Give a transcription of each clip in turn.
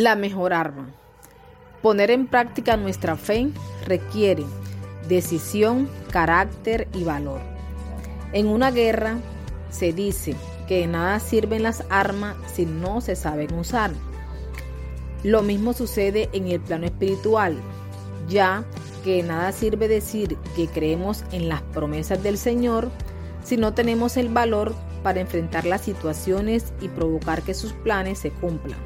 La mejor arma. Poner en práctica nuestra fe requiere decisión, carácter y valor. En una guerra se dice que de nada sirven las armas si no se saben usar. Lo mismo sucede en el plano espiritual, ya que de nada sirve decir que creemos en las promesas del Señor si no tenemos el valor para enfrentar las situaciones y provocar que sus planes se cumplan.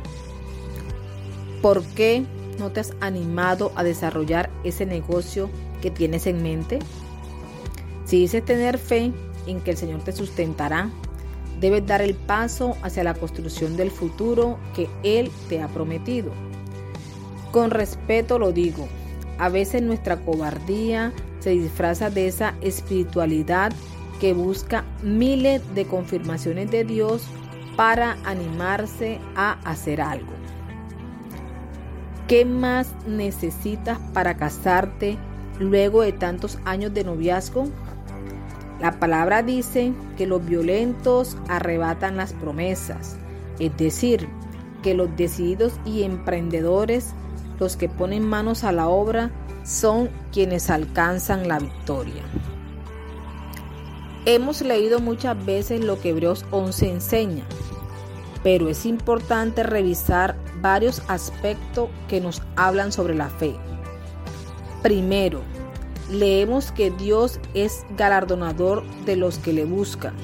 ¿Por qué no te has animado a desarrollar ese negocio que tienes en mente? Si dices tener fe en que el Señor te sustentará, debes dar el paso hacia la construcción del futuro que Él te ha prometido. Con respeto lo digo, a veces nuestra cobardía se disfraza de esa espiritualidad que busca miles de confirmaciones de Dios para animarse a hacer algo. ¿Qué más necesitas para casarte luego de tantos años de noviazgo? La palabra dice que los violentos arrebatan las promesas, es decir, que los decididos y emprendedores, los que ponen manos a la obra, son quienes alcanzan la victoria. Hemos leído muchas veces lo que Hebreos 11 enseña, pero es importante revisar varios aspectos que nos hablan sobre la fe. Primero, leemos que Dios es galardonador de los que le buscan.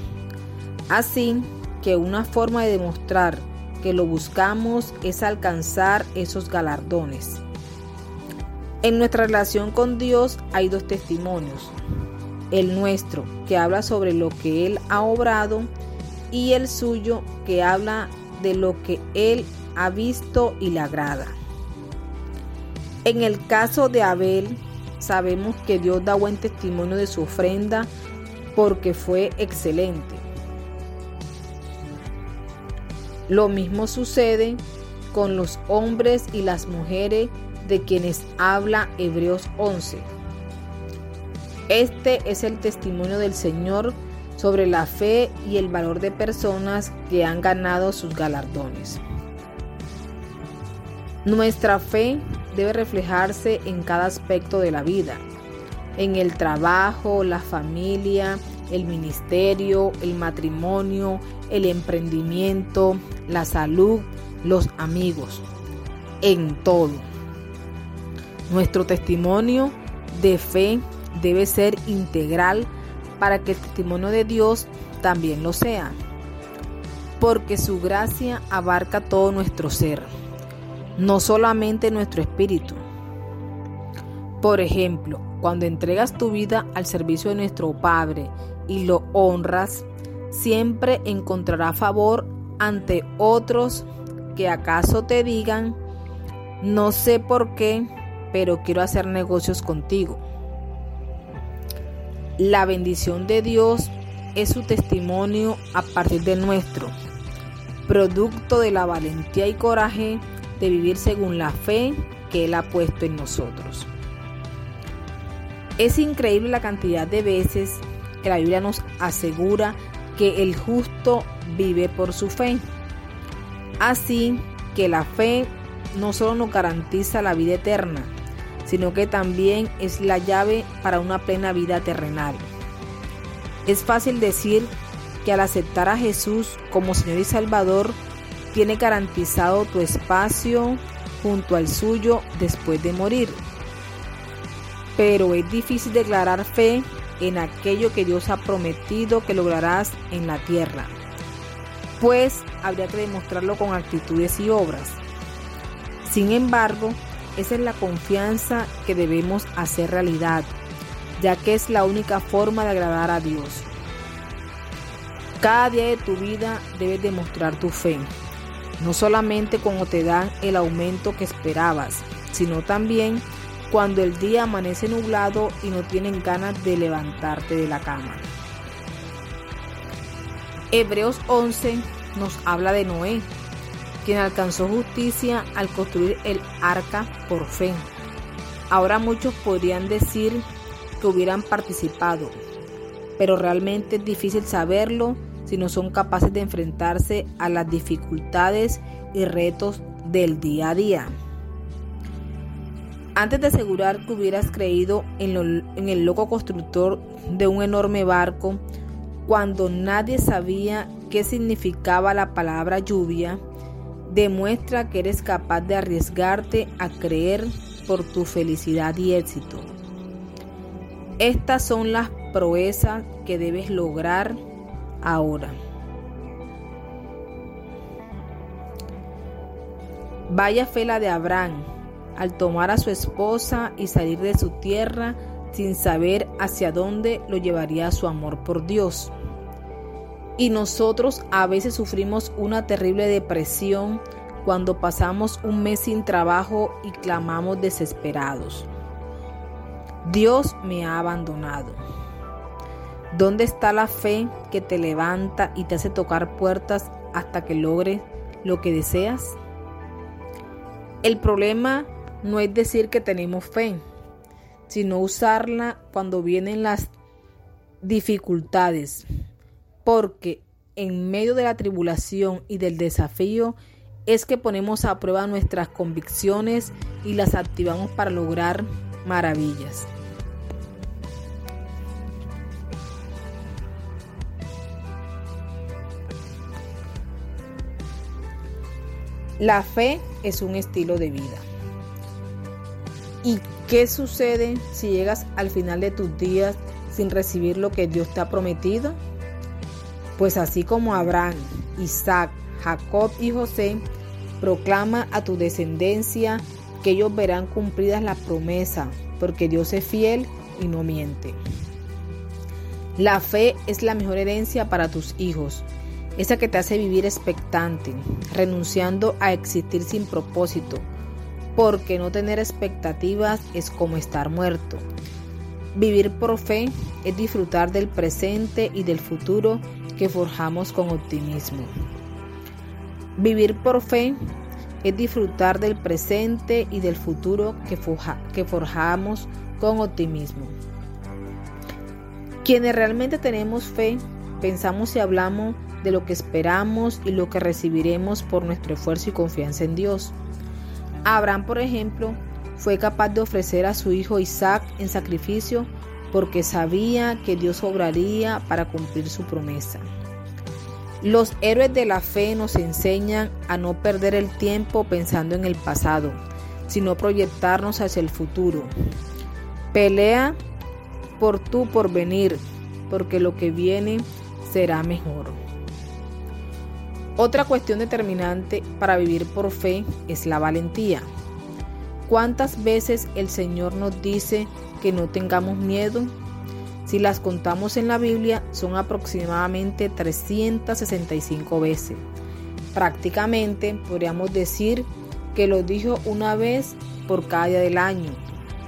Así que una forma de demostrar que lo buscamos es alcanzar esos galardones. En nuestra relación con Dios hay dos testimonios el nuestro, que habla sobre lo que Él ha obrado, y el suyo, que habla de lo que Él ha visto y le agrada. En el caso de Abel, sabemos que Dios da buen testimonio de su ofrenda porque fue excelente. Lo mismo sucede con los hombres y las mujeres de quienes habla Hebreos 11 este es el testimonio del Señor sobre la fe y el valor de personas que han ganado sus galardones. Nuestra fe debe reflejarse en cada aspecto de la vida, en el trabajo, la familia, el ministerio, el matrimonio, el emprendimiento, la salud, los amigos, en todo. Nuestro testimonio de fe debe ser integral para que el testimonio de Dios también lo sea. Porque su gracia abarca todo nuestro ser, no solamente nuestro espíritu. Por ejemplo, cuando entregas tu vida al servicio de nuestro Padre y lo honras, siempre encontrará favor ante otros que acaso te digan, no sé por qué, pero quiero hacer negocios contigo. La bendición de Dios es su testimonio a partir del nuestro, producto de la valentía y coraje de vivir según la fe que Él ha puesto en nosotros. Es increíble la cantidad de veces que la Biblia nos asegura que el justo vive por su fe. Así que la fe no solo nos garantiza la vida eterna, sino que también es la llave para una plena vida terrenal. Es fácil decir que al aceptar a Jesús como Señor y Salvador, tiene garantizado tu espacio junto al suyo después de morir. Pero es difícil declarar fe en aquello que Dios ha prometido que lograrás en la tierra, pues habría que demostrarlo con actitudes y obras. Sin embargo, esa es la confianza que debemos hacer realidad, ya que es la única forma de agradar a Dios. Cada día de tu vida debes demostrar tu fe, no solamente cuando te dan el aumento que esperabas, sino también cuando el día amanece nublado y no tienen ganas de levantarte de la cama. Hebreos 11 nos habla de Noé, quien alcanzó justicia al construir el arca por fe. Ahora muchos podrían decir que hubieran participado, pero realmente es difícil saberlo si no son capaces de enfrentarse a las dificultades y retos del día a día. Antes de asegurar que hubieras creído en, en, el loco constructor de un enorme barco, cuando nadie sabía qué significaba la palabra lluvia, demuestra que eres capaz de arriesgarte a creer por tu felicidad y éxito. Estas son las proezas que debes lograr ahora. Vaya fe la de Abraham al tomar a su esposa y salir de su tierra sin saber hacia dónde lo llevaría su amor por Dios. Y nosotros a veces sufrimos una terrible depresión cuando pasamos un mes sin trabajo y clamamos desesperados. Dios me ha abandonado. ¿Dónde está la fe que te levanta y te hace tocar puertas hasta que logres lo que deseas? El problema no es decir que tenemos fe, sino usarla cuando vienen las dificultades, porque en medio de la tribulación y del desafío es que ponemos a prueba nuestras convicciones y las activamos para lograr maravillas. La fe es un estilo de vida. ¿Y qué sucede si llegas al final de tus días sin recibir lo que Dios te ha prometido? Pues así como Abraham, Isaac, Jacob y José, proclama a tu descendencia que ellos verán cumplidas la promesa, porque Dios es fiel y no miente. La fe es la mejor herencia para tus hijos, esa que te hace vivir expectante, renunciando a existir sin propósito, porque no tener expectativas es como estar muerto. Vivir por fe es disfrutar del presente y del futuro que forjamos con optimismo. Vivir por fe es disfrutar del presente y del futuro que, que forjamos con optimismo. Quienes realmente tenemos fe, pensamos y hablamos de lo que esperamos y lo que recibiremos por nuestro esfuerzo y confianza en Dios. Abraham, por ejemplo, fue capaz de ofrecer a su hijo Isaac en sacrificio porque sabía que Dios obraría para cumplir su promesa. Los héroes de la fe nos enseñan a no perder el tiempo pensando en el pasado, sino proyectarnos hacia el futuro. Pelea por tu porvenir, porque lo que viene será mejor. Otra cuestión determinante para vivir por fe es la valentía. ¿Cuántas veces el Señor nos dice que no tengamos miedo? Si las contamos en la Biblia, son aproximadamente 365 veces. Prácticamente podríamos decir que lo dijo una vez por cada día del año,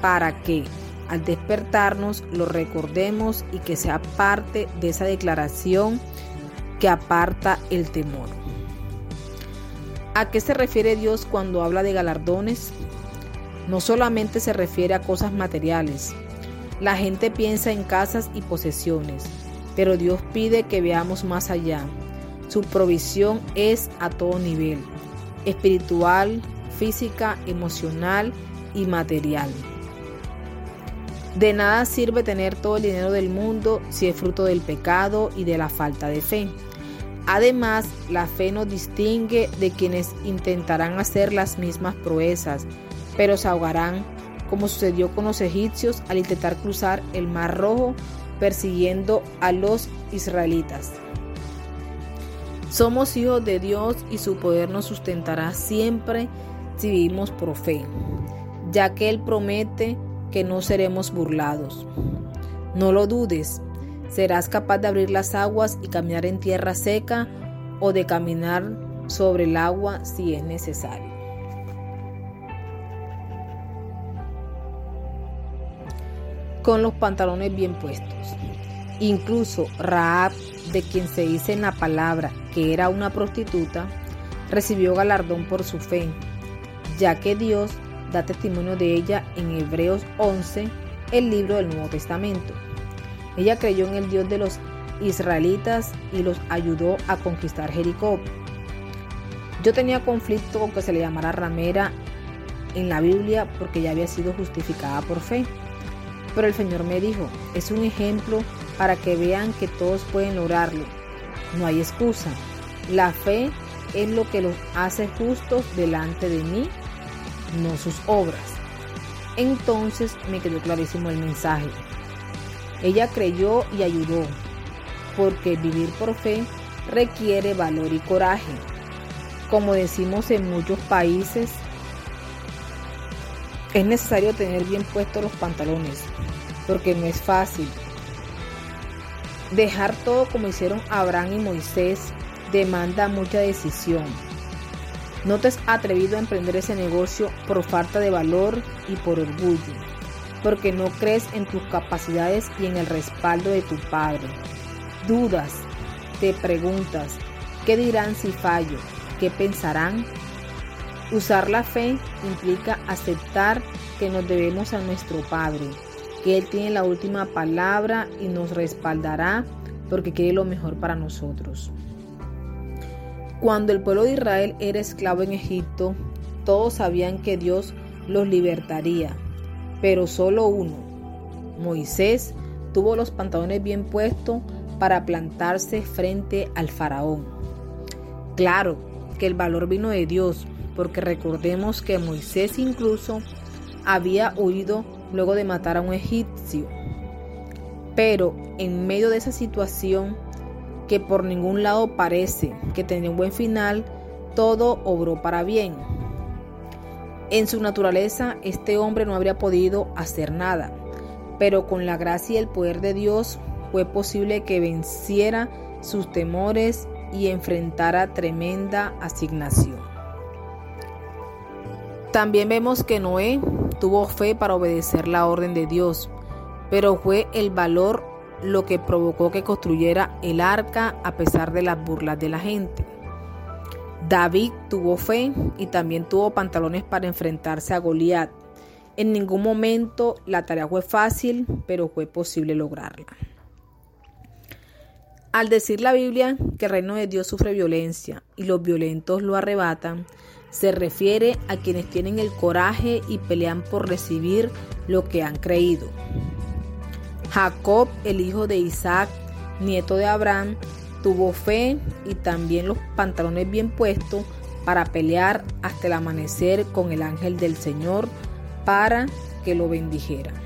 para que al despertarnos lo recordemos y que sea parte de esa declaración que aparta el temor. ¿A qué se refiere Dios cuando habla de galardones? No solamente se refiere a cosas materiales. La gente piensa en casas y posesiones, pero Dios pide que veamos más allá. Su provisión es a todo nivel, espiritual, física, emocional y material. De nada sirve tener todo el dinero del mundo si es fruto del pecado y de la falta de fe. Además, la fe nos distingue de quienes intentarán hacer las mismas proezas, pero se ahogarán, como sucedió con los egipcios al intentar cruzar el Mar Rojo persiguiendo a los israelitas. Somos hijos de Dios y su poder nos sustentará siempre si vivimos por fe, ya que Él promete que no seremos burlados. No lo dudes, Serás capaz de abrir las aguas y caminar en tierra seca o de caminar sobre el agua si es necesario. Con los pantalones bien puestos. Incluso Raab, de quien se dice en la palabra que era una prostituta, recibió galardón por su fe, ya que Dios da testimonio de ella en Hebreos 11, el libro del Nuevo Testamento. Ella creyó en el Dios de los israelitas y los ayudó a conquistar Jericó. Yo tenía conflicto con que se le llamara ramera en la Biblia porque ya había sido justificada por fe. Pero el Señor me dijo, es un ejemplo para que vean que todos pueden lograrlo. No hay excusa. La fe es lo que los hace justos delante de mí, no sus obras. Entonces me quedó clarísimo el mensaje. Ella creyó y ayudó, porque vivir por fe requiere valor y coraje. Como decimos en muchos países, es necesario tener bien puestos los pantalones, porque no es fácil. Dejar todo como hicieron Abraham y Moisés demanda mucha decisión. No te has atrevido a emprender ese negocio por falta de valor y por orgullo, porque no crees en tus capacidades y en el respaldo de tu padre. Dudas, te preguntas, ¿qué dirán si fallo? ¿Qué pensarán? Usar la fe implica aceptar que nos debemos a nuestro Padre, que Él tiene la última palabra y nos respaldará porque quiere lo mejor para nosotros. Cuando el pueblo de Israel era esclavo en Egipto, todos sabían que Dios los libertaría, pero solo uno, Moisés, tuvo los pantalones bien puestos para plantarse frente al faraón. Claro que el valor vino de Dios, porque recordemos que Moisés incluso había huido luego de matar a un egipcio. Pero en medio de esa situación, que por ningún lado parece que tenía un buen final, todo obró para bien. En su naturaleza, este hombre no habría podido hacer nada, pero con la gracia y el poder de Dios fue posible que venciera sus temores y enfrentara tremenda asignación. También vemos que Noé tuvo fe para obedecer la orden de Dios, pero fue el valor lo que provocó que construyera el arca a pesar de las burlas de la gente. David tuvo fe y también tuvo pantalones para enfrentarse a Goliat. En ningún momento la tarea fue fácil, pero fue posible lograrla. Al decir la Biblia que el reino de Dios sufre violencia y los violentos lo arrebatan, se refiere a quienes tienen el coraje y pelean por recibir lo que han creído. Jacob, el hijo de Isaac, nieto de Abraham, tuvo fe y también los pantalones bien puestos para pelear hasta el amanecer con el ángel del Señor para que lo bendijera.